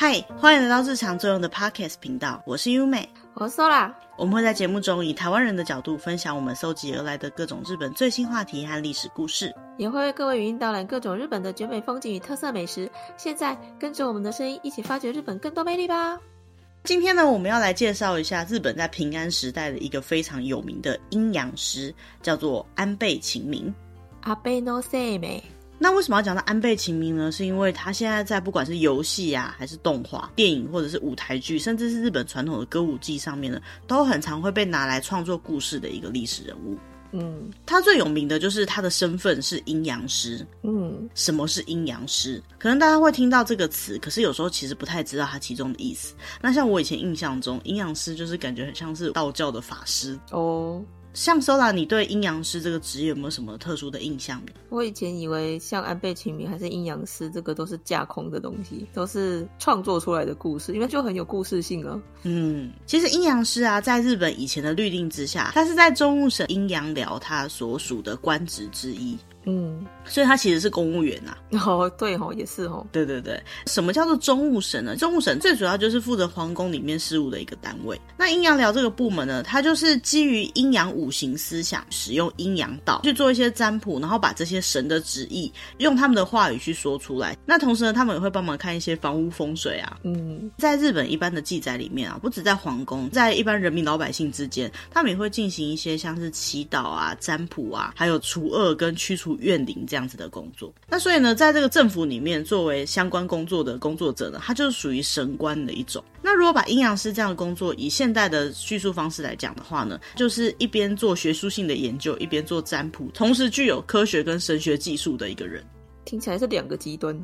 嗨，欢迎来到日常作用的 Podcast 频道，我是优美，我是 Sola。我们会在节目中以台湾人的角度分享我们搜集而来的各种日本最新话题和历史故事，也会为各位语音导览各种日本的绝美风景与特色美食。现在跟着我们的声音一起发掘日本更多魅力吧！今天呢，我们要来介绍一下日本在平安时代的一个非常有名的阴阳师，叫做安倍晴明。阿倍诺塞美。那为什么要讲到安倍晴明呢？是因为他现在在不管是游戏啊，还是动画、电影，或者是舞台剧，甚至是日本传统的歌舞伎上面呢，都很常会被拿来创作故事的一个历史人物。嗯，他最有名的就是他的身份是阴阳师。嗯，什么是阴阳师？可能大家会听到这个词，可是有时候其实不太知道它其中的意思。那像我以前印象中，阴阳师就是感觉很像是道教的法师哦。像 Sola，你对阴阳师这个职业有没有什么特殊的印象呢？我以前以为像安倍晴明还是阴阳师，这个都是架空的东西，都是创作出来的故事，因为就很有故事性啊。嗯，其实阴阳师啊，在日本以前的律令之下，他是在中务省阴阳寮他所属的官职之一。嗯，所以他其实是公务员呐、啊。哦，对哦，也是哦。对对对，什么叫做中务省呢？中务省最主要就是负责皇宫里面事务的一个单位。那阴阳寮这个部门呢，它就是基于阴阳五行思想，使用阴阳道去做一些占卜，然后把这些神的旨意用他们的话语去说出来。那同时呢，他们也会帮忙看一些房屋风水啊。嗯，在日本一般的记载里面啊，不止在皇宫，在一般人民老百姓之间，他们也会进行一些像是祈祷啊、占卜啊，还有除恶跟驱除怨灵这样子的工作，那所以呢，在这个政府里面，作为相关工作的工作者呢，他就是属于神官的一种。那如果把阴阳师这样的工作以现代的叙述方式来讲的话呢，就是一边做学术性的研究，一边做占卜，同时具有科学跟神学技术的一个人。听起来是两个极端。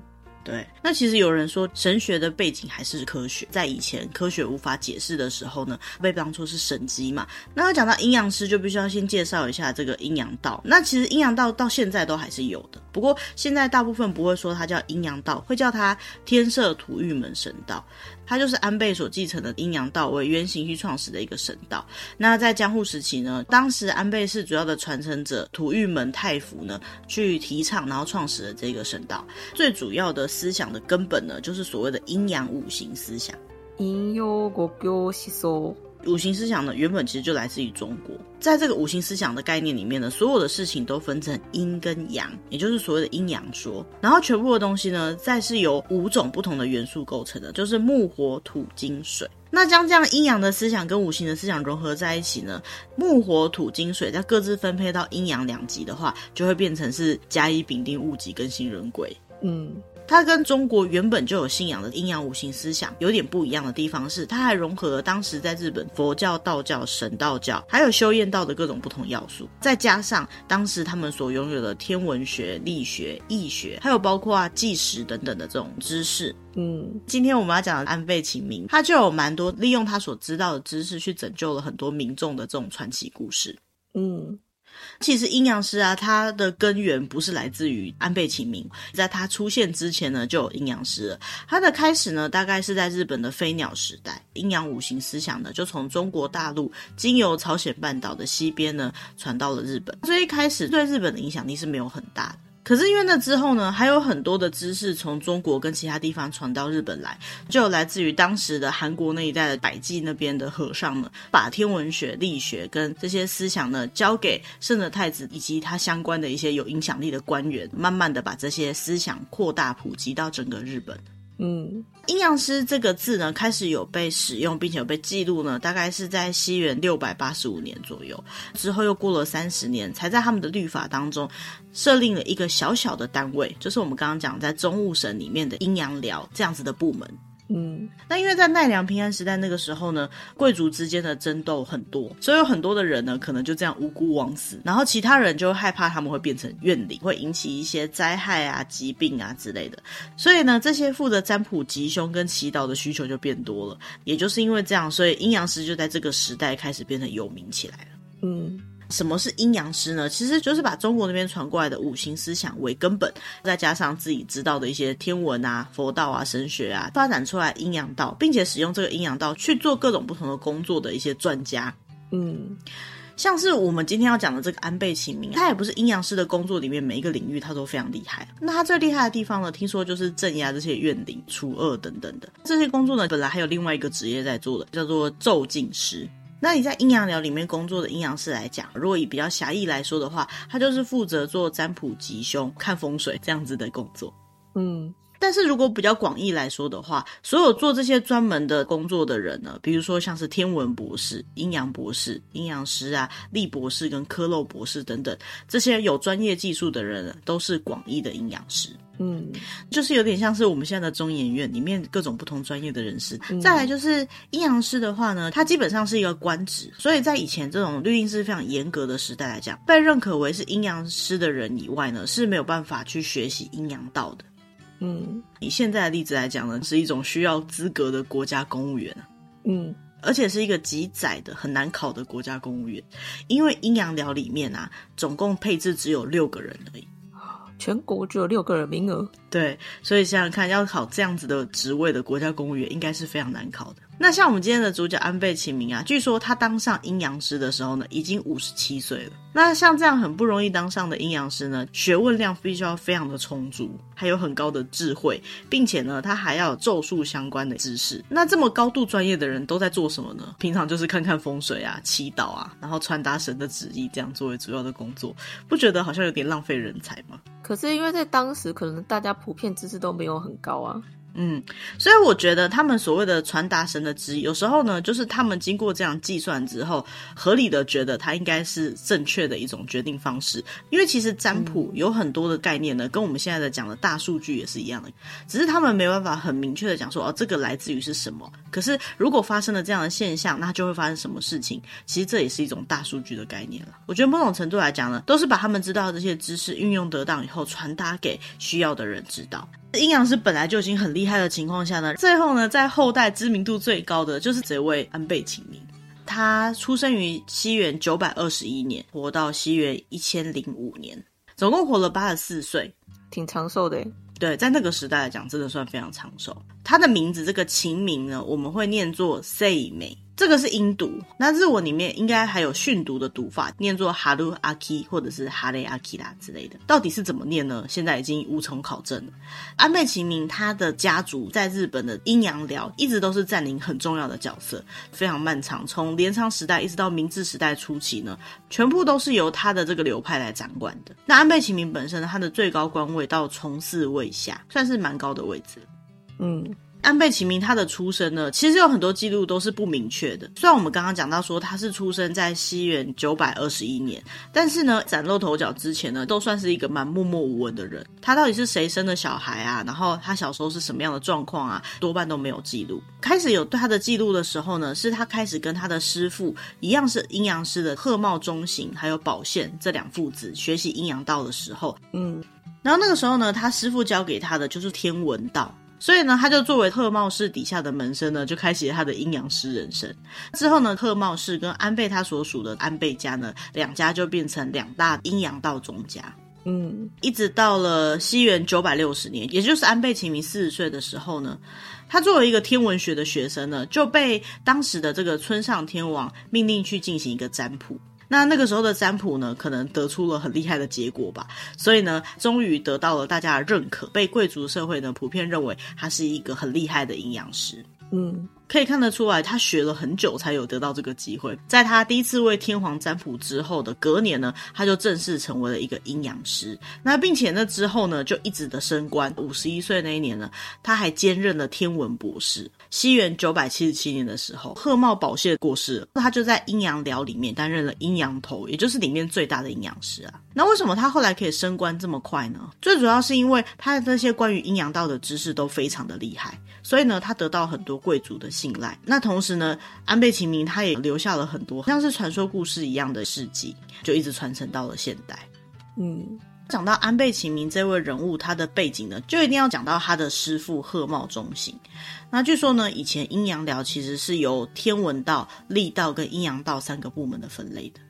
对，那其实有人说神学的背景还是科学，在以前科学无法解释的时候呢，被当作是神机嘛。那要讲到阴阳师，就必须要先介绍一下这个阴阳道。那其实阴阳道到现在都还是有的，不过现在大部分不会说它叫阴阳道，会叫它天色土玉门神道。它就是安倍所继承的阴阳道为原型去创始的一个神道。那在江户时期呢，当时安倍是主要的传承者土御门太辅呢，去提倡然后创始了这个神道。最主要的思想的根本呢，就是所谓的阴阳五行思想。阴阳五行思想。五行思想呢，原本其实就来自于中国。在这个五行思想的概念里面呢，所有的事情都分成阴跟阳，也就是所谓的阴阳说。然后全部的东西呢，再是由五种不同的元素构成的，就是木、火、土、金、水。那将这样阴阳的思想跟五行的思想融合在一起呢，木、火、土、金、水再各自分配到阴阳两极的话，就会变成是甲乙丙丁戊己庚辛壬癸。嗯。它跟中国原本就有信仰的阴阳五行思想有点不一样的地方是，它还融合了当时在日本佛教、道教、神道教还有修验道的各种不同要素，再加上当时他们所拥有的天文学、力学、易学，还有包括啊计时等等的这种知识。嗯，今天我们要讲的安倍晴明，他就有蛮多利用他所知道的知识去拯救了很多民众的这种传奇故事。嗯。其实阴阳师啊，它的根源不是来自于安倍晴明，在它出现之前呢，就有阴阳师了。它的开始呢，大概是在日本的飞鸟时代，阴阳五行思想呢，就从中国大陆经由朝鲜半岛的西边呢，传到了日本。所以一开始对日本的影响力是没有很大的。可是因为那之后呢，还有很多的知识从中国跟其他地方传到日本来，就来自于当时的韩国那一带的百济那边的和尚呢，把天文学、力学跟这些思想呢，交给圣德太子以及他相关的一些有影响力的官员，慢慢的把这些思想扩大普及到整个日本。嗯，阴阳师这个字呢，开始有被使用，并且有被记录呢，大概是在西元六百八十五年左右。之后又过了三十年，才在他们的律法当中设立了一个小小的单位，就是我们刚刚讲在中务省里面的阴阳寮这样子的部门。嗯，那因为在奈良平安时代那个时候呢，贵族之间的争斗很多，所以有很多的人呢，可能就这样无辜枉死，然后其他人就害怕他们会变成怨灵，会引起一些灾害啊、疾病啊之类的，所以呢，这些负责占卜吉凶跟祈祷的需求就变多了。也就是因为这样，所以阴阳师就在这个时代开始变得有名起来了。嗯。什么是阴阳师呢？其实就是把中国那边传过来的五行思想为根本，再加上自己知道的一些天文啊、佛道啊、神学啊，发展出来阴阳道，并且使用这个阴阳道去做各种不同的工作的一些专家。嗯，像是我们今天要讲的这个安倍晴明，他也不是阴阳师的工作里面每一个领域他都非常厉害。那他最厉害的地方呢，听说就是镇压这些怨灵、除恶等等的这些工作呢。本来还有另外一个职业在做的，叫做咒禁师。那你在阴阳寮里面工作的阴阳师来讲，如果以比较狭义来说的话，他就是负责做占卜吉凶、看风水这样子的工作。嗯。但是如果比较广义来说的话，所有做这些专门的工作的人呢，比如说像是天文博士、阴阳博士、阴阳师啊、力博士跟科漏博士等等，这些有专业技术的人都是广义的阴阳师。嗯，就是有点像是我们现在的中研院里面各种不同专业的人士。嗯、再来就是阴阳师的话呢，他基本上是一个官职，所以在以前这种律令是非常严格的时代来讲，被认可为是阴阳师的人以外呢，是没有办法去学习阴阳道的。嗯，以现在的例子来讲呢，是一种需要资格的国家公务员。嗯，而且是一个极窄的、很难考的国家公务员，因为阴阳寮里面啊，总共配置只有六个人而已，全国只有六个人名额。对，所以想想看，要考这样子的职位的国家公务员，应该是非常难考的。那像我们今天的主角安倍晴明啊，据说他当上阴阳师的时候呢，已经五十七岁了。那像这样很不容易当上的阴阳师呢，学问量必须要非常的充足，还有很高的智慧，并且呢，他还要有咒术相关的知识。那这么高度专业的人都在做什么呢？平常就是看看风水啊、祈祷啊，然后传达神的旨意，这样作为主要的工作，不觉得好像有点浪费人才吗？可是因为在当时，可能大家普遍知识都没有很高啊。嗯，所以我觉得他们所谓的传达神的旨意，有时候呢，就是他们经过这样计算之后，合理的觉得它应该是正确的一种决定方式。因为其实占卜有很多的概念呢，跟我们现在的讲的大数据也是一样的，只是他们没办法很明确的讲说，哦，这个来自于是什么。可是如果发生了这样的现象，那就会发生什么事情？其实这也是一种大数据的概念了。我觉得某种程度来讲呢，都是把他们知道的这些知识运用得当以后，传达给需要的人知道。阴阳师本来就已经很厉害的情况下呢，最后呢，在后代知名度最高的就是这位安倍晴明。他出生于西元九百二十一年，活到西元一千零五年，总共活了八十四岁，挺长寿的。对，在那个时代来讲，真的算非常长寿。他的名字这个晴明呢，我们会念作 Say 美。这个是音读，那日文里面应该还有训读的读法，念作哈鲁阿基或者是哈雷阿基拉之类的。到底是怎么念呢？现在已经无从考证了。安倍晴明他的家族在日本的阴阳寮一直都是占领很重要的角色，非常漫长，从镰仓时代一直到明治时代初期呢，全部都是由他的这个流派来掌管的。那安倍晴明本身呢，他的最高官位到从四位下，算是蛮高的位置。嗯。安倍晴明他的出生呢，其实有很多记录都是不明确的。虽然我们刚刚讲到说他是出生在西元九百二十一年，但是呢，崭露头角之前呢，都算是一个蛮默默无闻的人。他到底是谁生的小孩啊？然后他小时候是什么样的状况啊？多半都没有记录。开始有对他的记录的时候呢，是他开始跟他的师父一样是阴阳师的贺茂忠行还有宝宪这两父子学习阴阳道的时候。嗯，然后那个时候呢，他师父教给他的就是天文道。所以呢，他就作为特茂氏底下的门生呢，就开启了他的阴阳师人生。之后呢，特茂氏跟安倍他所属的安倍家呢，两家就变成两大阴阳道宗家。嗯，一直到了西元九百六十年，也就是安倍晴明四十岁的时候呢，他作为一个天文学的学生呢，就被当时的这个村上天王命令去进行一个占卜。那那个时候的占卜呢，可能得出了很厉害的结果吧，所以呢，终于得到了大家的认可，被贵族社会呢普遍认为他是一个很厉害的阴阳师。嗯，可以看得出来，他学了很久才有得到这个机会。在他第一次为天皇占卜之后的隔年呢，他就正式成为了一个阴阳师。那并且那之后呢，就一直的升官。五十一岁那一年呢，他还兼任了天文博士。西元九百七十七年的时候，贺茂宝谢过世了，他就在阴阳寮里面担任了阴阳头，也就是里面最大的阴阳师啊。那为什么他后来可以升官这么快呢？最主要是因为他的那些关于阴阳道的知识都非常的厉害，所以呢，他得到很多贵族的信赖。那同时呢，安倍晴明他也留下了很多像是传说故事一样的事迹，就一直传承到了现代。嗯。讲到安倍晴明这位人物，他的背景呢，就一定要讲到他的师父贺茂忠行。那据说呢，以前阴阳寮其实是由天文道、力道跟阴阳道三个部门的分类的。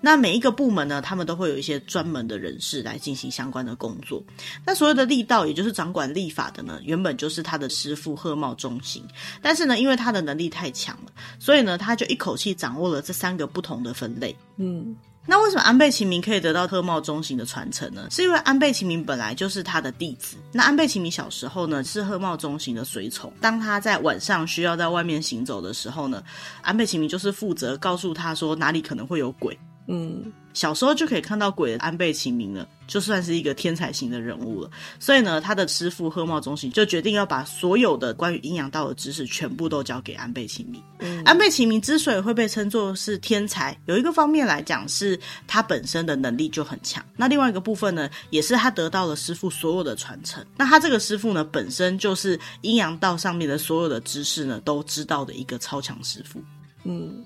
那每一个部门呢，他们都会有一些专门的人士来进行相关的工作。那所有的力道，也就是掌管立法的呢，原本就是他的师傅贺茂中行。但是呢，因为他的能力太强了，所以呢，他就一口气掌握了这三个不同的分类。嗯。那为什么安倍晴明可以得到贺茂中行的传承呢？是因为安倍晴明本来就是他的弟子。那安倍晴明小时候呢，是贺茂中行的随从。当他在晚上需要在外面行走的时候呢，安倍晴明就是负责告诉他说哪里可能会有鬼。嗯，小时候就可以看到鬼的安倍晴明了，就算是一个天才型的人物了。所以呢，他的师傅贺茂中行就决定要把所有的关于阴阳道的知识全部都交给安倍晴明。嗯，安倍晴明之所以会被称作是天才，有一个方面来讲是他本身的能力就很强。那另外一个部分呢，也是他得到了师傅所有的传承。那他这个师傅呢，本身就是阴阳道上面的所有的知识呢，都知道的一个超强师傅。嗯。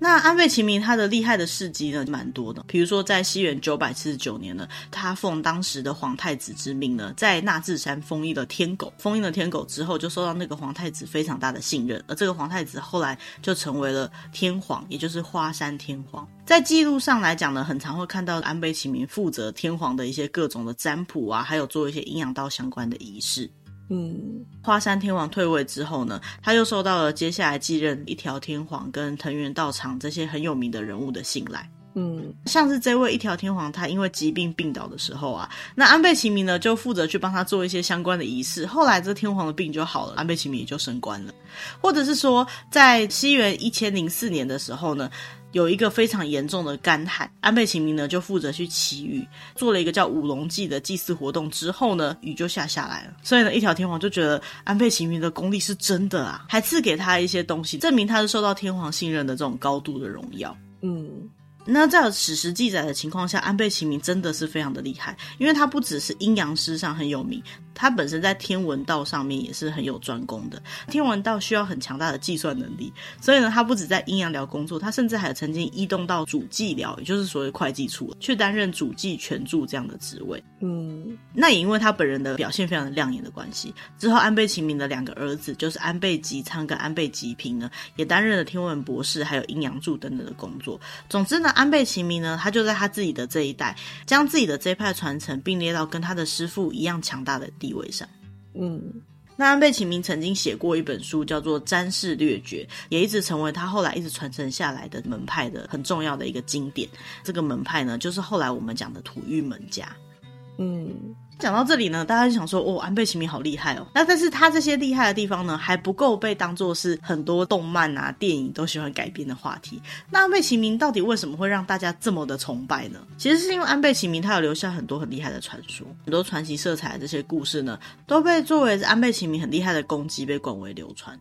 那安倍晴明他的厉害的事迹呢，蛮多的。比如说，在西元九百七十九年呢，他奉当时的皇太子之命呢，在纳智山封印了天狗。封印了天狗之后，就受到那个皇太子非常大的信任，而这个皇太子后来就成为了天皇，也就是花山天皇。在记录上来讲呢，很常会看到安倍晴明负责天皇的一些各种的占卜啊，还有做一些阴阳道相关的仪式。嗯，花山天王退位之后呢，他又受到了接下来继任一条天皇跟藤原道场这些很有名的人物的信赖。嗯，像是这位一条天皇，他因为疾病病倒的时候啊，那安倍晴明呢就负责去帮他做一些相关的仪式。后来这天皇的病就好了，安倍晴明也就升官了。或者是说，在西元一千零四年的时候呢，有一个非常严重的干旱，安倍晴明呢就负责去祈雨，做了一个叫五龙祭的祭祀活动之后呢，雨就下下来了。所以呢，一条天皇就觉得安倍晴明的功力是真的啊，还赐给他一些东西，证明他是受到天皇信任的这种高度的荣耀。嗯。那在史实记载的情况下，安倍晴明真的是非常的厉害，因为他不只是阴阳师上很有名，他本身在天文道上面也是很有专攻的。天文道需要很强大的计算能力，所以呢，他不止在阴阳寮工作，他甚至还曾经异动到主计寮，也就是所谓会计处，去担任主计权助这样的职位。嗯，那也因为他本人的表现非常的亮眼的关系，之后安倍晴明的两个儿子，就是安倍吉昌跟安倍吉平呢，也担任了天文博士还有阴阳助等等的工作。总之呢，安倍晴明呢，他就在他自己的这一代，将自己的这一派传承并列到跟他的师傅一样强大的地位上。嗯，那安倍晴明曾经写过一本书，叫做《占士略决》，也一直成为他后来一直传承下来的门派的很重要的一个经典。这个门派呢，就是后来我们讲的土御门家。嗯。讲到这里呢，大家就想说，哦，安倍晴明好厉害哦。那但是他这些厉害的地方呢，还不够被当作是很多动漫啊、电影都喜欢改编的话题。那安倍晴明到底为什么会让大家这么的崇拜呢？其实是因为安倍晴明他有留下很多很厉害的传说，很多传奇色彩的这些故事呢，都被作为安倍晴明很厉害的功绩被广为流传。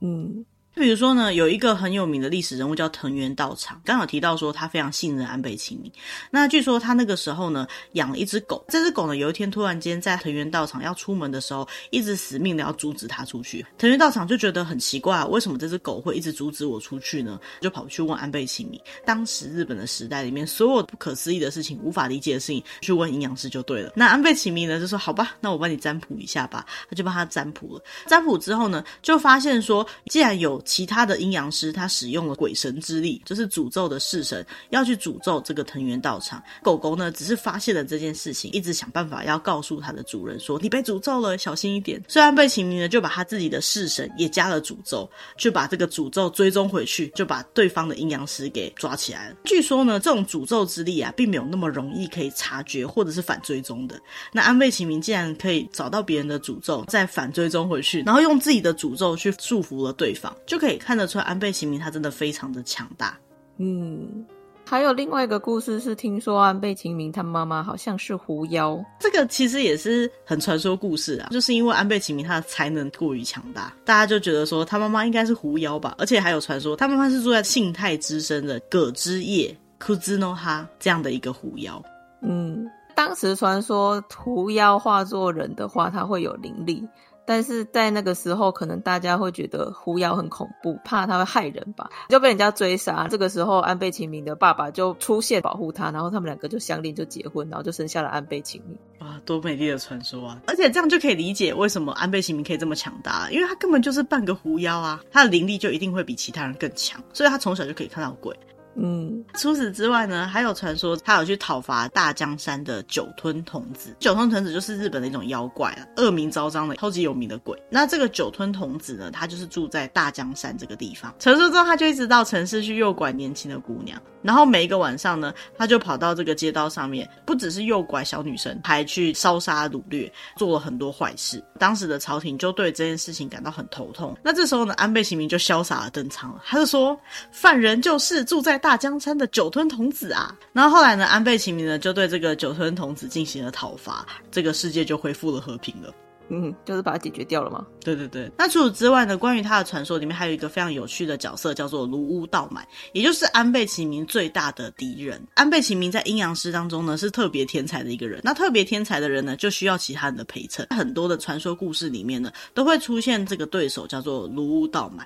嗯。比如说呢，有一个很有名的历史人物叫藤原道长，刚好提到说他非常信任安倍晴明。那据说他那个时候呢，养了一只狗，这只狗呢有一天突然间在藤原道长要出门的时候，一直死命的要阻止他出去。藤原道长就觉得很奇怪，为什么这只狗会一直阻止我出去呢？就跑去问安倍晴明。当时日本的时代里面，所有不可思议的事情、无法理解的事情，去问阴阳师就对了。那安倍晴明呢就说：“好吧，那我帮你占卜一下吧。”他就帮他占卜了。占卜之后呢，就发现说，既然有其他的阴阳师，他使用了鬼神之力，就是诅咒的式神，要去诅咒这个藤原道场。狗狗呢，只是发现了这件事情，一直想办法要告诉他的主人说：“你被诅咒了，小心一点。”虽然安倍晴明呢，就把他自己的式神也加了诅咒，就把这个诅咒追踪回去，就把对方的阴阳师给抓起来了。据说呢，这种诅咒之力啊，并没有那么容易可以察觉或者是反追踪的。那安倍晴明竟然可以找到别人的诅咒，再反追踪回去，然后用自己的诅咒去束缚了对方，就可以看得出来，安倍晴明他真的非常的强大。嗯，还有另外一个故事是，听说安倍晴明他妈妈好像是狐妖，这个其实也是很传说故事啊。就是因为安倍晴明他的才能过于强大，大家就觉得说他妈妈应该是狐妖吧。而且还有传说，他妈妈是住在信太之森的葛之叶库兹诺哈这样的一个狐妖。嗯，当时传说狐妖化作人的话，他会有灵力。但是在那个时候，可能大家会觉得狐妖很恐怖，怕他会害人吧，就被人家追杀。这个时候，安倍晴明的爸爸就出现保护他，然后他们两个就相恋，就结婚，然后就生下了安倍晴明。哇，多美丽的传说啊！而且这样就可以理解为什么安倍晴明可以这么强大，因为他根本就是半个狐妖啊，他的灵力就一定会比其他人更强，所以他从小就可以看到鬼。嗯，除此之外呢，还有传说他有去讨伐大江山的酒吞童子。酒吞童子就是日本的一种妖怪啊，恶名昭彰的超级有名的鬼。那这个酒吞童子呢，他就是住在大江山这个地方。传说中他就一直到城市去诱拐年轻的姑娘，然后每一个晚上呢，他就跑到这个街道上面，不只是诱拐小女生，还去烧杀掳掠，做了很多坏事。当时的朝廷就对这件事情感到很头痛。那这时候呢，安倍晴明就潇洒的登场了，他就说：“犯人就是住在大江山的酒吞童子啊！然后后来呢，安倍晴明呢就对这个酒吞童子进行了讨伐，这个世界就恢复了和平了。嗯，就是把它解决掉了吗？对对对。那除此之外呢，关于他的传说里面还有一个非常有趣的角色，叫做卢屋道满，也就是安倍晴明最大的敌人。安倍晴明在阴阳师当中呢是特别天才的一个人。那特别天才的人呢就需要其他人的陪衬。很多的传说故事里面呢都会出现这个对手，叫做卢屋道满。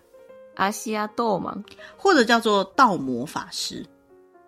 阿西亚多吗？或者叫做道魔法师，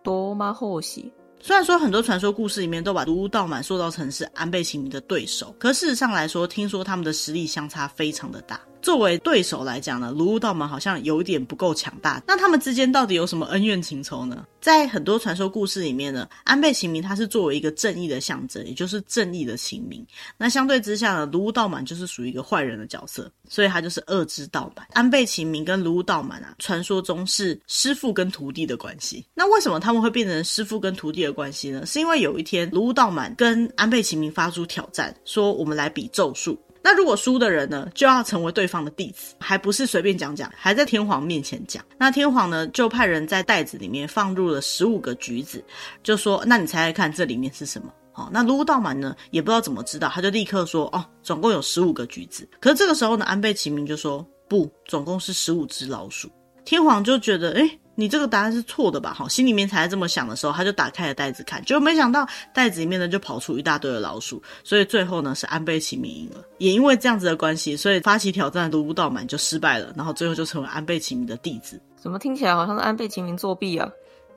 多玛？后喜。虽然说很多传说故事里面都把毒屋道满塑造成是安倍晴明的对手，可事实上来说，听说他们的实力相差非常的大。作为对手来讲呢，卢屋道满好像有点不够强大。那他们之间到底有什么恩怨情仇呢？在很多传说故事里面呢，安倍晴明他是作为一个正义的象征，也就是正义的晴明。那相对之下呢，卢屋道满就是属于一个坏人的角色，所以他就是恶之道满。安倍晴明跟卢屋道满啊，传说中是师父跟徒弟的关系。那为什么他们会变成师父跟徒弟的关系呢？是因为有一天卢屋道满跟安倍晴明发出挑战，说我们来比咒术。那如果输的人呢，就要成为对方的弟子，还不是随便讲讲，还在天皇面前讲。那天皇呢，就派人在袋子里面放入了十五个橘子，就说：“那你猜猜看，这里面是什么？”好，那芦屋道满呢，也不知道怎么知道，他就立刻说：“哦，总共有十五个橘子。”可是这个时候呢，安倍晴明就说：“不，总共是十五只老鼠。”天皇就觉得：“诶。”你这个答案是错的吧？哈，心里面才这么想的时候，他就打开了袋子看，结果没想到袋子里面呢就跑出一大堆的老鼠，所以最后呢是安倍晴明赢了。也因为这样子的关系，所以发起挑战的卢布道满就失败了，然后最后就成为安倍晴明的弟子。怎么听起来好像是安倍晴明作弊啊？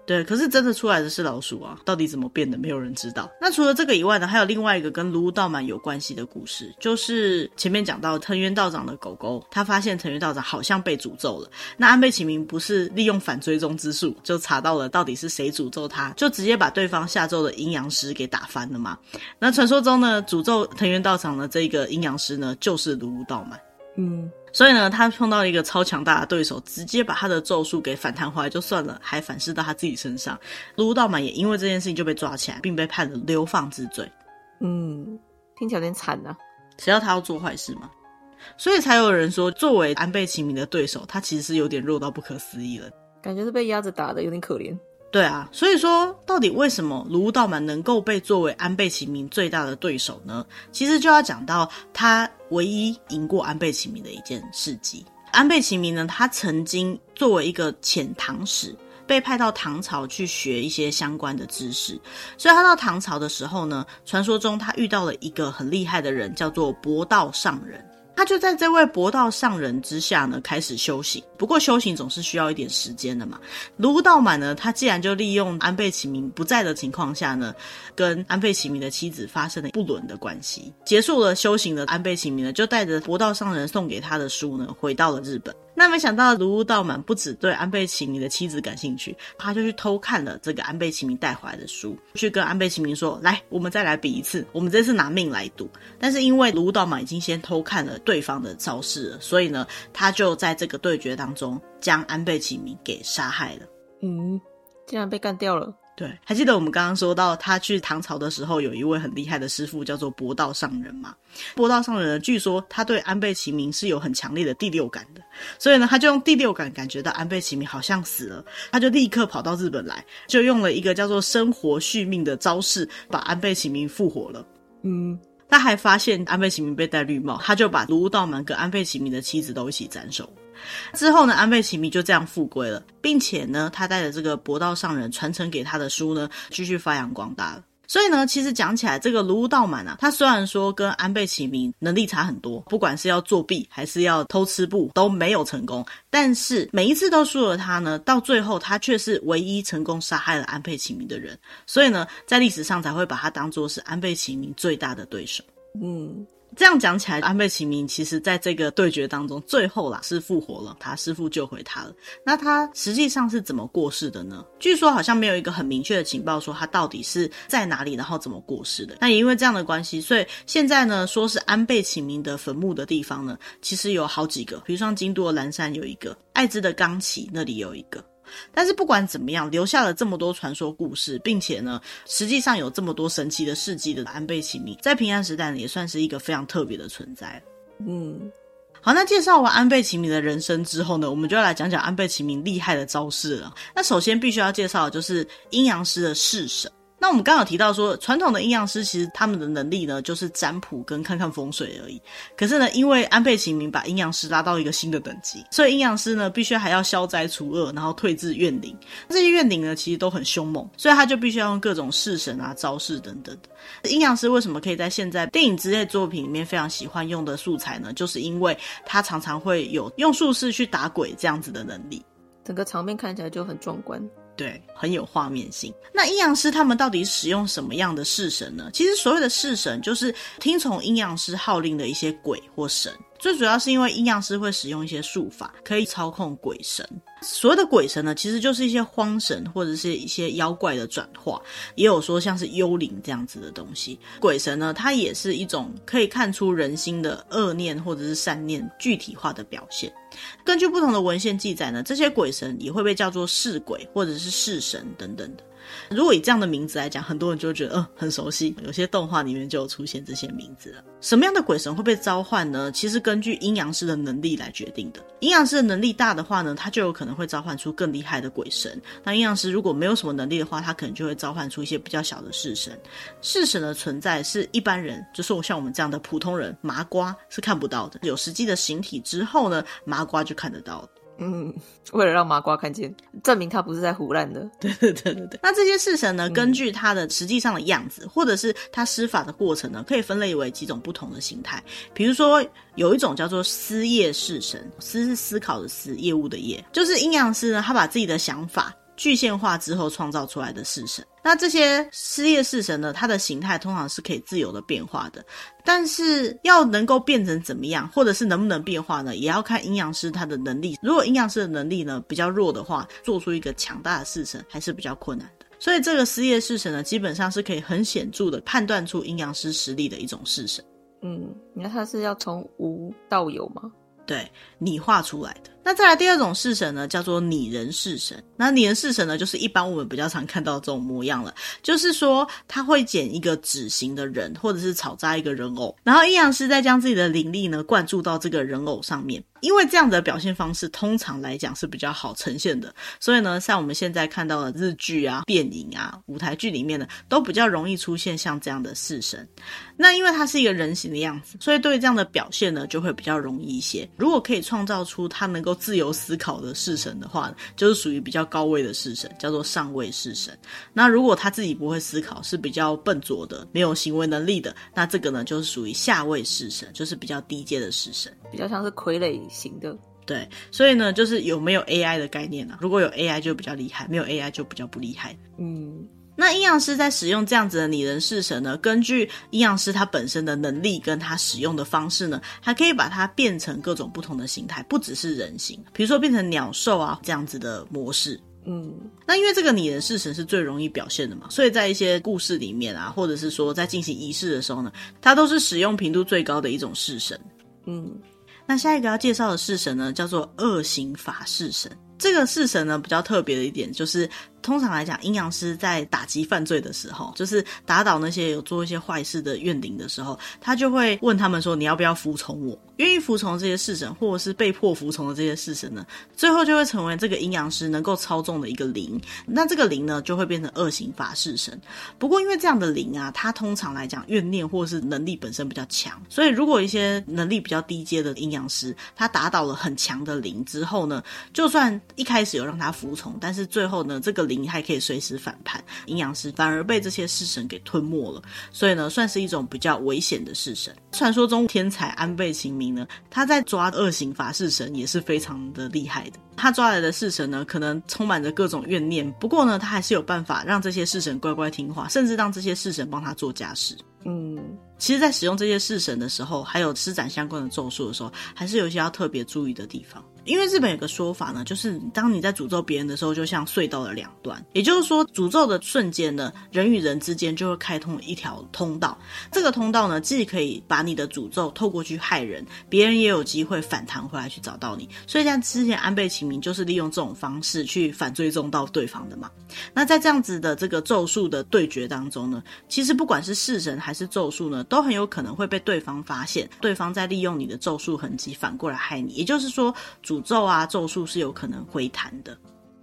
对，可是真的出来的是老鼠啊！到底怎么变的，没有人知道。那除了这个以外呢，还有另外一个跟卢道满有关系的故事，就是前面讲到藤原道长的狗狗，他发现藤原道长好像被诅咒了。那安倍晴明不是利用反追踪之术，就查到了到底是谁诅咒他，就直接把对方下咒的阴阳师给打翻了嘛。那传说中呢，诅咒藤原道长的这个阴阳师呢，就是卢道满。嗯。所以呢，他碰到一个超强大的对手，直接把他的咒术给反弹回来就算了，还反噬到他自己身上。卢道满也因为这件事情就被抓起来，并被判了流放之罪。嗯，听起来有点惨啊！谁要他要做坏事吗？所以才有人说，作为安倍晴明的对手，他其实是有点弱到不可思议了，感觉是被鸭子打的，有点可怜。对啊，所以说到底为什么卢道满能够被作为安倍晴明最大的对手呢？其实就要讲到他唯一赢过安倍晴明的一件事迹。安倍晴明呢，他曾经作为一个遣唐使，被派到唐朝去学一些相关的知识。所以他到唐朝的时候呢，传说中他遇到了一个很厉害的人，叫做博道上人。他就在这位博道上人之下呢，开始修行。不过修行总是需要一点时间的嘛。卢道满呢，他既然就利用安倍晴明不在的情况下呢，跟安倍晴明的妻子发生了不伦的关系。结束了修行的安倍晴明呢，就带着博道上人送给他的书呢，回到了日本。那没想到卢道满不只对安倍晴明的妻子感兴趣，他就去偷看了这个安倍晴明带回来的书，去跟安倍晴明说：“来，我们再来比一次，我们这次拿命来赌。”但是因为卢道满已经先偷看了对方的招式了，所以呢，他就在这个对决当中将安倍晴明给杀害了。嗯，竟然被干掉了。对，还记得我们刚刚说到他去唐朝的时候，有一位很厉害的师傅叫做博道上人嘛？博道上人呢，据说他对安倍晴明是有很强烈的第六感的，所以呢，他就用第六感感觉到安倍晴明好像死了，他就立刻跑到日本来，就用了一个叫做生活续命的招式，把安倍晴明复活了。嗯，他还发现安倍晴明被戴绿帽，他就把芦屋道满跟安倍晴明的妻子都一起斩首。之后呢，安倍晴明就这样复归了，并且呢，他带着这个博道上人传承给他的书呢，继续发扬光大了。所以呢，其实讲起来，这个卢道满啊，他虽然说跟安倍晴明能力差很多，不管是要作弊还是要偷吃布都没有成功，但是每一次都输了他呢，到最后他却是唯一成功杀害了安倍晴明的人。所以呢，在历史上才会把他当做是安倍晴明最大的对手。嗯。这样讲起来，安倍晴明其实在这个对决当中，最后啦是复活了，他师父救回他了。那他实际上是怎么过世的呢？据说好像没有一个很明确的情报说他到底是在哪里，然后怎么过世的。那也因为这样的关系，所以现在呢，说是安倍晴明的坟墓的地方呢，其实有好几个，比如像京都的岚山有一个，爱知的冈崎那里有一个。但是不管怎么样，留下了这么多传说故事，并且呢，实际上有这么多神奇的事迹的安倍晴明，在平安时代呢，也算是一个非常特别的存在。嗯，好，那介绍完安倍晴明的人生之后呢，我们就要来讲讲安倍晴明厉害的招式了。那首先必须要介绍的就是阴阳师的式神。那我们刚好提到说，传统的阴阳师其实他们的能力呢，就是占卜跟看看风水而已。可是呢，因为安倍晴明把阴阳师拉到一个新的等级，所以阴阳师呢必须还要消灾除恶，然后退治怨灵。这些怨灵呢其实都很凶猛，所以他就必须要用各种式神啊、招式等等的。阴阳师为什么可以在现在电影之类作品里面非常喜欢用的素材呢？就是因为他常常会有用术士去打鬼这样子的能力，整个场面看起来就很壮观。对，很有画面性。那阴阳师他们到底使用什么样的式神呢？其实所谓的式神，就是听从阴阳师号令的一些鬼或神。最主要是因为阴阳师会使用一些术法，可以操控鬼神。所谓的鬼神呢，其实就是一些荒神或者是一些妖怪的转化，也有说像是幽灵这样子的东西。鬼神呢，它也是一种可以看出人心的恶念或者是善念具体化的表现。根据不同的文献记载呢，这些鬼神也会被叫做是鬼或者是式神等等的。如果以这样的名字来讲，很多人就会觉得，嗯、很熟悉。有些动画里面就有出现这些名字了。什么样的鬼神会被召唤呢？其实根据阴阳师的能力来决定的。阴阳师的能力大的话呢，他就有可能会召唤出更厉害的鬼神。那阴阳师如果没有什么能力的话，他可能就会召唤出一些比较小的式神。式神的存在是一般人，就是我像我们这样的普通人，麻瓜是看不到的。有实际的形体之后呢，麻瓜就看得到了。嗯，为了让麻瓜看见，证明他不是在胡乱的。对对对对对。那这些式神呢，根据他的实际上的样子，嗯、或者是他施法的过程呢，可以分类为几种不同的形态。比如说，有一种叫做思业式神，思是思考的思，业务的业，就是阴阳师呢，他把自己的想法。具现化之后创造出来的式神，那这些失业式神呢，它的形态通常是可以自由的变化的，但是要能够变成怎么样，或者是能不能变化呢，也要看阴阳师他的能力。如果阴阳师的能力呢比较弱的话，做出一个强大的式神还是比较困难的。所以这个失业式神呢，基本上是可以很显著的判断出阴阳师实力的一种式神。嗯，你看他是要从无到有吗？对，拟画出来的。那再来第二种式神呢，叫做拟人式神。那拟人式神呢，就是一般我们比较常看到这种模样了，就是说他会剪一个纸型的人，或者是草扎一个人偶，然后阴阳师再将自己的灵力呢灌注到这个人偶上面。因为这样的表现方式通常来讲是比较好呈现的，所以呢，像我们现在看到的日剧啊、电影啊、舞台剧里面呢，都比较容易出现像这样的式神。那因为它是一个人形的样子，所以对于这样的表现呢，就会比较容易一些。如果可以创造出他能够自由思考的式神的话，就是属于比较高位的式神，叫做上位式神。那如果他自己不会思考，是比较笨拙的，没有行为能力的，那这个呢就是属于下位式神，就是比较低阶的式神，比较像是傀儡型的。对，所以呢，就是有没有 AI 的概念呢？如果有 AI 就比较厉害，没有 AI 就比较不厉害。嗯。那阴阳师在使用这样子的拟人式神呢，根据阴阳师他本身的能力跟他使用的方式呢，还可以把它变成各种不同的形态，不只是人形，比如说变成鸟兽啊这样子的模式。嗯，那因为这个拟人式神是最容易表现的嘛，所以在一些故事里面啊，或者是说在进行仪式的时候呢，它都是使用频度最高的一种式神。嗯，那下一个要介绍的式神呢，叫做恶行法式神。这个式神呢，比较特别的一点就是。通常来讲，阴阳师在打击犯罪的时候，就是打倒那些有做一些坏事的怨灵的时候，他就会问他们说：“你要不要服从我？愿意服从这些式神，或者是被迫服从的这些式神呢？最后就会成为这个阴阳师能够操纵的一个灵。那这个灵呢，就会变成恶行法式神。不过，因为这样的灵啊，它通常来讲怨念或是能力本身比较强，所以如果一些能力比较低阶的阴阳师，他打倒了很强的灵之后呢，就算一开始有让他服从，但是最后呢，这个灵还可以随时反叛，阴阳师反而被这些式神给吞没了，所以呢，算是一种比较危险的式神。传说中天才安倍晴明呢，他在抓恶行法式神也是非常的厉害的。他抓来的式神呢，可能充满着各种怨念，不过呢，他还是有办法让这些式神乖乖听话，甚至让这些式神帮他做家事。嗯，其实，在使用这些式神的时候，还有施展相关的咒术的时候，还是有一些要特别注意的地方。因为日本有个说法呢，就是当你在诅咒别人的时候，就像隧道的两端，也就是说，诅咒的瞬间呢，人与人之间就会开通一条通道。这个通道呢，既可以把你的诅咒透过去害人，别人也有机会反弹回来去找到你。所以像之前安倍晴明就是利用这种方式去反追踪到对方的嘛。那在这样子的这个咒术的对决当中呢，其实不管是式神还是咒术呢，都很有可能会被对方发现，对方在利用你的咒术痕迹反过来害你。也就是说，诅诅咒啊，咒术是有可能回弹的。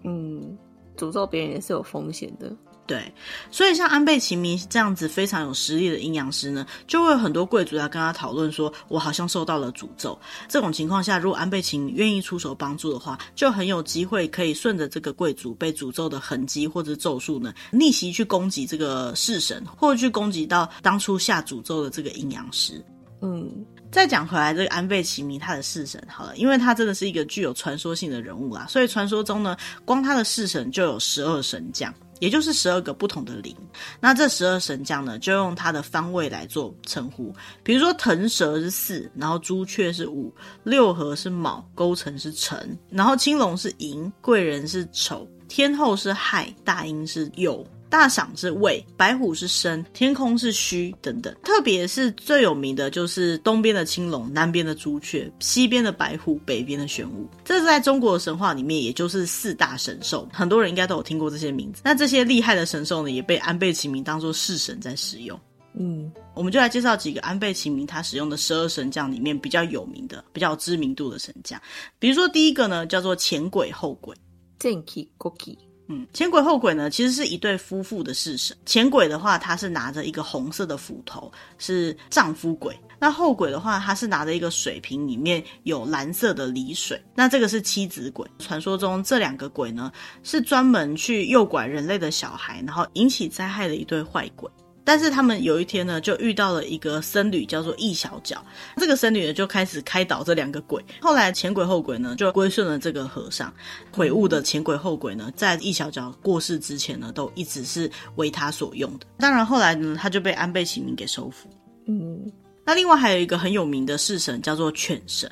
嗯，诅咒别人也是有风险的。对，所以像安倍晴明这样子非常有实力的阴阳师呢，就会有很多贵族来跟他讨论说，我好像受到了诅咒。这种情况下，如果安倍晴明愿意出手帮助的话，就很有机会可以顺着这个贵族被诅咒的痕迹或者咒术呢，逆袭去攻击这个式神，或者去攻击到当初下诅咒的这个阴阳师。嗯。再讲回来，这个安倍晴明他的式神好了，因为他真的是一个具有传说性的人物啦，所以传说中呢，光他的式神就有十二神将，也就是十二个不同的灵。那这十二神将呢，就用他的方位来做称呼，比如说腾蛇是巳，然后朱雀是午，六合是卯，勾陈是辰，然后青龙是寅，贵人是丑，天后是亥，大阴是酉。大赏是胃，白虎是身，天空是虚等等。特别是最有名的就是东边的青龙，南边的朱雀，西边的白虎，北边的玄武。这是在中国的神话里面，也就是四大神兽。很多人应该都有听过这些名字。那这些厉害的神兽呢，也被安倍晴明当做式神在使用。嗯，我们就来介绍几个安倍晴明他使用的十二神将里面比较有名的、比较有知名度的神将。比如说第一个呢，叫做前鬼后鬼。前鬼后鬼。嗯，前鬼后鬼呢，其实是一对夫妇的式神。前鬼的话，他是拿着一个红色的斧头，是丈夫鬼；那后鬼的话，他是拿着一个水瓶，里面有蓝色的梨水，那这个是妻子鬼。传说中这两个鬼呢，是专门去诱拐人类的小孩，然后引起灾害的一对坏鬼。但是他们有一天呢，就遇到了一个僧侣，叫做易小脚。这个僧侣呢，就开始开导这两个鬼。后来前鬼后鬼呢，就归顺了这个和尚。悔悟的前鬼后鬼呢，在易小脚过世之前呢，都一直是为他所用的。当然后来呢，他就被安倍晴明给收服。嗯，那另外还有一个很有名的式神，叫做犬神。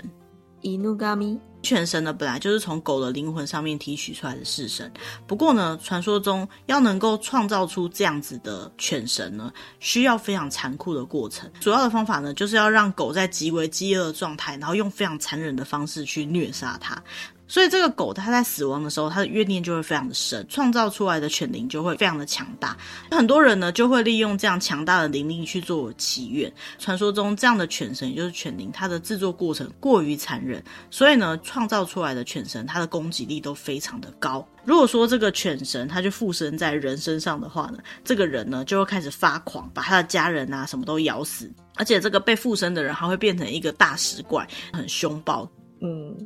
伊努嘎咪。犬神呢，本来就是从狗的灵魂上面提取出来的式神。不过呢，传说中要能够创造出这样子的犬神呢，需要非常残酷的过程。主要的方法呢，就是要让狗在极为饥饿的状态，然后用非常残忍的方式去虐杀它。所以这个狗它在死亡的时候，它的怨念就会非常的深，创造出来的犬灵就会非常的强大。很多人呢就会利用这样强大的灵力去做祈愿。传说中这样的犬神，也就是犬灵，它的制作过程过于残忍，所以呢创造出来的犬神，它的攻击力都非常的高。如果说这个犬神它就附身在人身上的话呢，这个人呢就会开始发狂，把他的家人啊什么都咬死，而且这个被附身的人还会变成一个大石怪，很凶暴。嗯。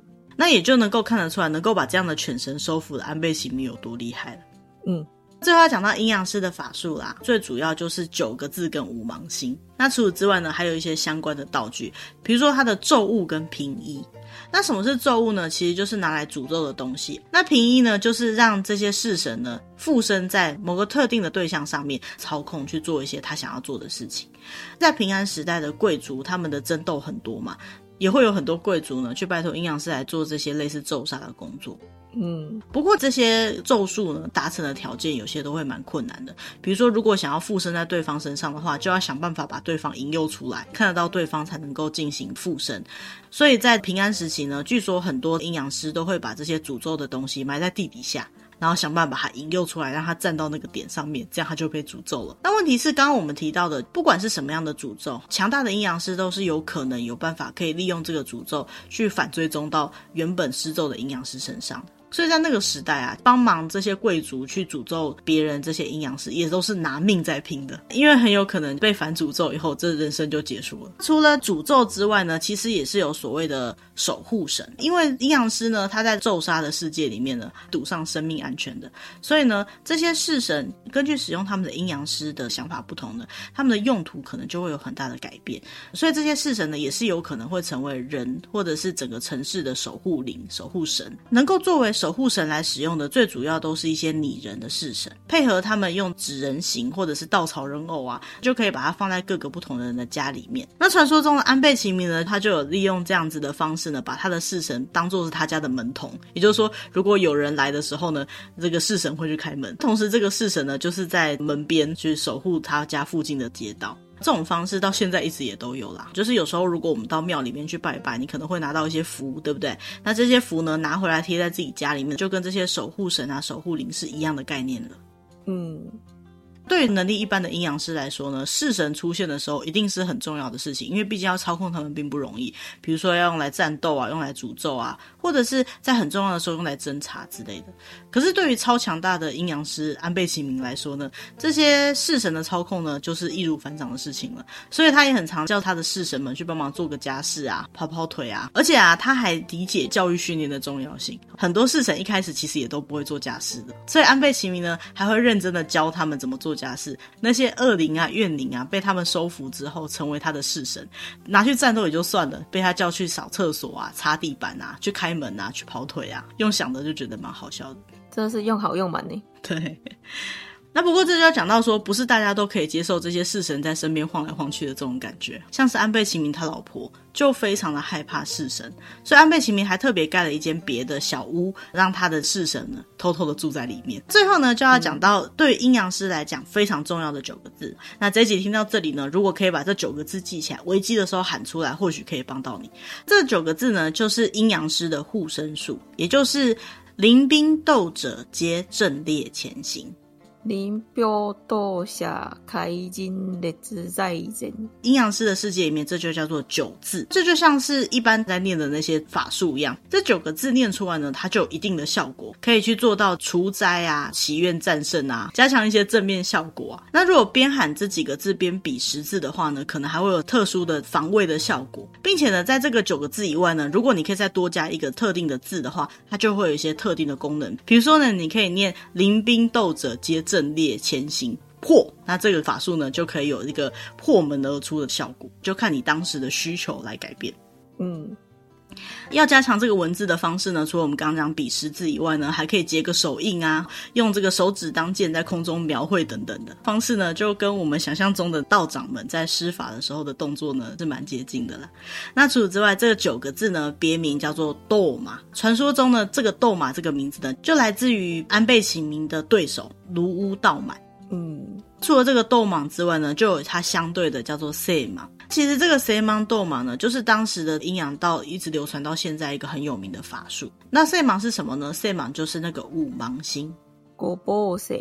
那也就能够看得出来，能够把这样的犬神收服的安倍晴明有多厉害了。嗯，最后要讲到阴阳师的法术啦，最主要就是九个字跟五芒星。那除此之外呢，还有一些相关的道具，比如说它的咒物跟平一。那什么是咒物呢？其实就是拿来诅咒的东西。那平一呢，就是让这些式神呢附身在某个特定的对象上面，操控去做一些他想要做的事情。在平安时代的贵族，他们的争斗很多嘛。也会有很多贵族呢，去拜托阴阳师来做这些类似咒杀的工作。嗯，不过这些咒术呢，达成的条件有些都会蛮困难的。比如说，如果想要附身在对方身上的话，就要想办法把对方引诱出来，看得到对方才能够进行附身。所以在平安时期呢，据说很多阴阳师都会把这些诅咒的东西埋在地底下。然后想办法把它引诱出来，让它站到那个点上面，这样它就被诅咒了。那问题是，刚刚我们提到的，不管是什么样的诅咒，强大的阴阳师都是有可能有办法可以利用这个诅咒去反追踪到原本施咒的阴阳师身上。所以在那个时代啊，帮忙这些贵族去诅咒别人，这些阴阳师也都是拿命在拼的，因为很有可能被反诅咒以后，这人生就结束了。除了诅咒之外呢，其实也是有所谓的守护神，因为阴阳师呢，他在咒杀的世界里面呢，赌上生命安全的，所以呢，这些式神根据使用他们的阴阳师的想法不同呢，他们的用途可能就会有很大的改变。所以这些式神呢，也是有可能会成为人或者是整个城市的守护灵、守护神，能够作为。守护神来使用的，最主要都是一些拟人的式神，配合他们用纸人形或者是稻草人偶啊，就可以把它放在各个不同的人的家里面。那传说中的安倍晴明呢，他就有利用这样子的方式呢，把他的式神当做是他家的门童，也就是说，如果有人来的时候呢，这个式神会去开门，同时这个式神呢，就是在门边去守护他家附近的街道。这种方式到现在一直也都有啦，就是有时候如果我们到庙里面去拜拜，你可能会拿到一些符，对不对？那这些符呢，拿回来贴在自己家里面，就跟这些守护神啊、守护灵是一样的概念了。嗯。对于能力一般的阴阳师来说呢，式神出现的时候一定是很重要的事情，因为毕竟要操控他们并不容易。比如说要用来战斗啊，用来诅咒啊，或者是在很重要的时候用来侦查之类的。可是对于超强大的阴阳师安倍晴明来说呢，这些式神的操控呢，就是易如反掌的事情了。所以他也很常叫他的式神们去帮忙做个家事啊，跑跑腿啊。而且啊，他还理解教育训练的重要性。很多式神一开始其实也都不会做家事的，所以安倍晴明呢，还会认真的教他们怎么做家是，那些恶灵啊、怨灵啊，被他们收服之后，成为他的式神，拿去战斗也就算了，被他叫去扫厕所啊、擦地板啊、去开门啊、去跑腿啊，用想的就觉得蛮好笑的，真的是用好用满呢。对。那不过这就要讲到说，不是大家都可以接受这些式神在身边晃来晃去的这种感觉。像是安倍晴明他老婆就非常的害怕式神，所以安倍晴明还特别盖了一间别的小屋，让他的式神呢偷偷的住在里面。最后呢，就要讲到对阴阳师来讲非常重要的九个字。那这一集听到这里呢，如果可以把这九个字记起来，危机的时候喊出来，或许可以帮到你。这九个字呢，就是阴阳师的护身术，也就是临兵斗者皆阵列前行。临兵斗下开阵列在人。阴阳师的世界里面，这就叫做九字，这就像是一般在念的那些法术一样。这九个字念出来呢，它就有一定的效果，可以去做到除灾啊、祈愿战胜啊、加强一些正面效果啊。那如果边喊这几个字边比十字的话呢，可能还会有特殊的防卫的效果，并且呢，在这个九个字以外呢，如果你可以再多加一个特定的字的话，它就会有一些特定的功能。比如说呢，你可以念临兵斗者皆阵列前行破，那这个法术呢，就可以有一个破门而出的效果，就看你当时的需求来改变。嗯，要加强这个文字的方式呢，除了我们刚刚讲笔识字以外呢，还可以结个手印啊，用这个手指当剑在空中描绘等等的方式呢，就跟我们想象中的道长们在施法的时候的动作呢，是蛮接近的啦。那除此之外，这个九个字呢，别名叫做斗马。传说中呢，这个斗马这个名字呢，就来自于安倍晴明的对手。卢屋道满，嗯，除了这个斗蟒之外呢，就有它相对的叫做赛蟒。其实这个赛蟒斗蟒呢，就是当时的阴阳道一直流传到现在一个很有名的法术。那赛蟒是什么呢？赛蟒就是那个五芒星。国波赛。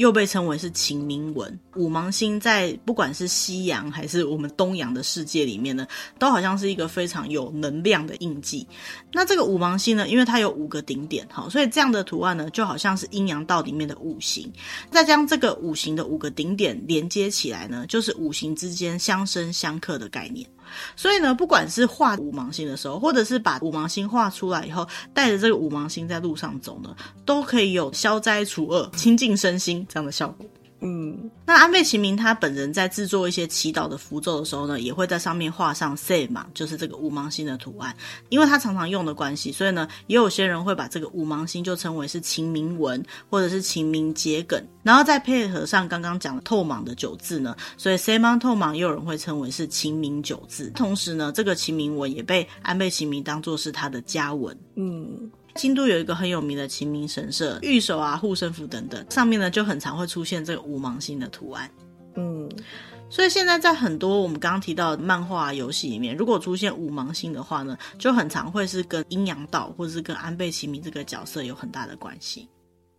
又被称为是晴明文，五芒星在不管是西洋还是我们东洋的世界里面呢，都好像是一个非常有能量的印记。那这个五芒星呢，因为它有五个顶点，好，所以这样的图案呢，就好像是阴阳道里面的五行。再将这个五行的五个顶点连接起来呢，就是五行之间相生相克的概念。所以呢，不管是画五芒星的时候，或者是把五芒星画出来以后，带着这个五芒星在路上走呢，都可以有消灾除恶、清净身心这样的效果。嗯，那安倍晴明他本人在制作一些祈祷的符咒的时候呢，也会在上面画上 “say” 嘛，就是这个五芒星的图案。因为他常常用的关系，所以呢，也有些人会把这个五芒星就称为是晴明文，或者是晴明桔梗，然后再配合上刚刚讲的透芒的九字呢，所以 “say 芒透芒”也有人会称为是晴明九字。同时呢，这个晴明文也被安倍晴明当做是他的家文。嗯。京都有一个很有名的晴明神社，御守啊、护身符等等，上面呢就很常会出现这个五芒星的图案。嗯，所以现在在很多我们刚刚提到的漫画、游戏里面，如果出现五芒星的话呢，就很常会是跟阴阳道或者是跟安倍晴明这个角色有很大的关系。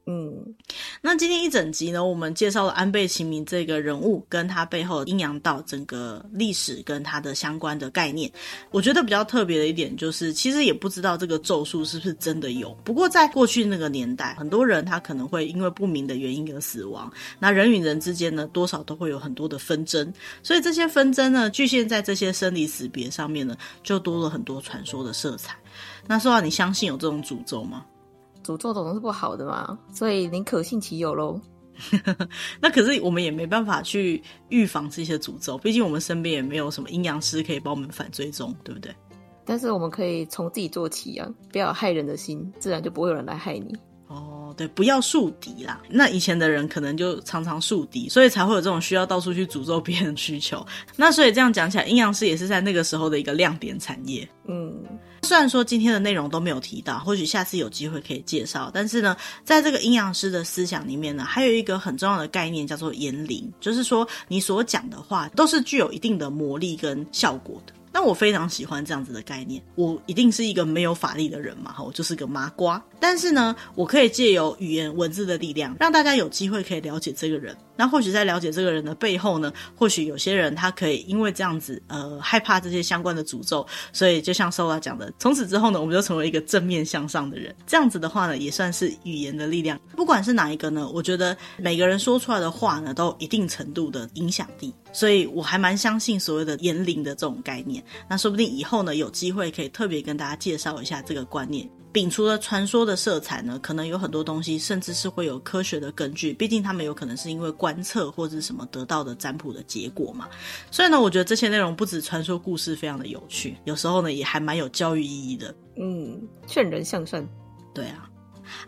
嗯，那今天一整集呢，我们介绍了安倍晴明这个人物，跟他背后阴阳道整个历史跟他的相关的概念。我觉得比较特别的一点就是，其实也不知道这个咒术是不是真的有。不过在过去那个年代，很多人他可能会因为不明的原因而死亡。那人与人之间呢，多少都会有很多的纷争，所以这些纷争呢，局限在这些生离死别上面呢，就多了很多传说的色彩。那说到你相信有这种诅咒吗？诅咒总是不好的嘛，所以宁可信其有喽。那可是我们也没办法去预防这些诅咒，毕竟我们身边也没有什么阴阳师可以帮我们反追踪，对不对？但是我们可以从自己做起啊，不要有害人的心，自然就不会有人来害你。哦，对，不要树敌啦。那以前的人可能就常常树敌，所以才会有这种需要到处去诅咒别人的需求。那所以这样讲起来，阴阳师也是在那个时候的一个亮点产业。嗯，虽然说今天的内容都没有提到，或许下次有机会可以介绍。但是呢，在这个阴阳师的思想里面呢，还有一个很重要的概念叫做言灵，就是说你所讲的话都是具有一定的魔力跟效果的。那我非常喜欢这样子的概念，我一定是一个没有法力的人嘛，我就是个麻瓜。但是呢，我可以借由语言文字的力量，让大家有机会可以了解这个人。那或许在了解这个人的背后呢，或许有些人他可以因为这样子，呃，害怕这些相关的诅咒，所以就像 Sola 讲的，从此之后呢，我们就成为一个正面向上的人。这样子的话呢，也算是语言的力量。不管是哪一个呢，我觉得每个人说出来的话呢，都有一定程度的影响力。所以我还蛮相信所谓的言灵的这种概念。那说不定以后呢，有机会可以特别跟大家介绍一下这个观念。摒除了传说的色彩呢，可能有很多东西甚至是会有科学的根据。毕竟他们有可能是因为观测或者是什么得到的占卜的结果嘛。所以呢，我觉得这些内容不止传说故事非常的有趣，有时候呢也还蛮有教育意义的。嗯，劝人向善。对啊。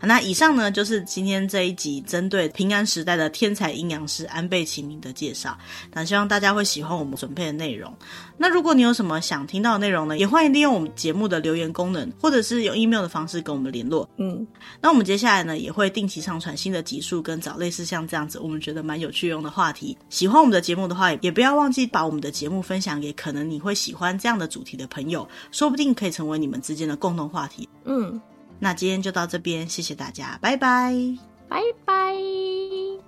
那以上呢，就是今天这一集针对平安时代的天才阴阳师安倍晴明的介绍。那希望大家会喜欢我们准备的内容。那如果你有什么想听到的内容呢，也欢迎利用我们节目的留言功能，或者是用 email 的方式跟我们联络。嗯，那我们接下来呢，也会定期上传新的集数，跟找类似像这样子我们觉得蛮有趣用的话题。喜欢我们的节目的话，也不要忘记把我们的节目分享给可能你会喜欢这样的主题的朋友，说不定可以成为你们之间的共同话题。嗯。那今天就到这边谢谢大家拜拜。拜拜。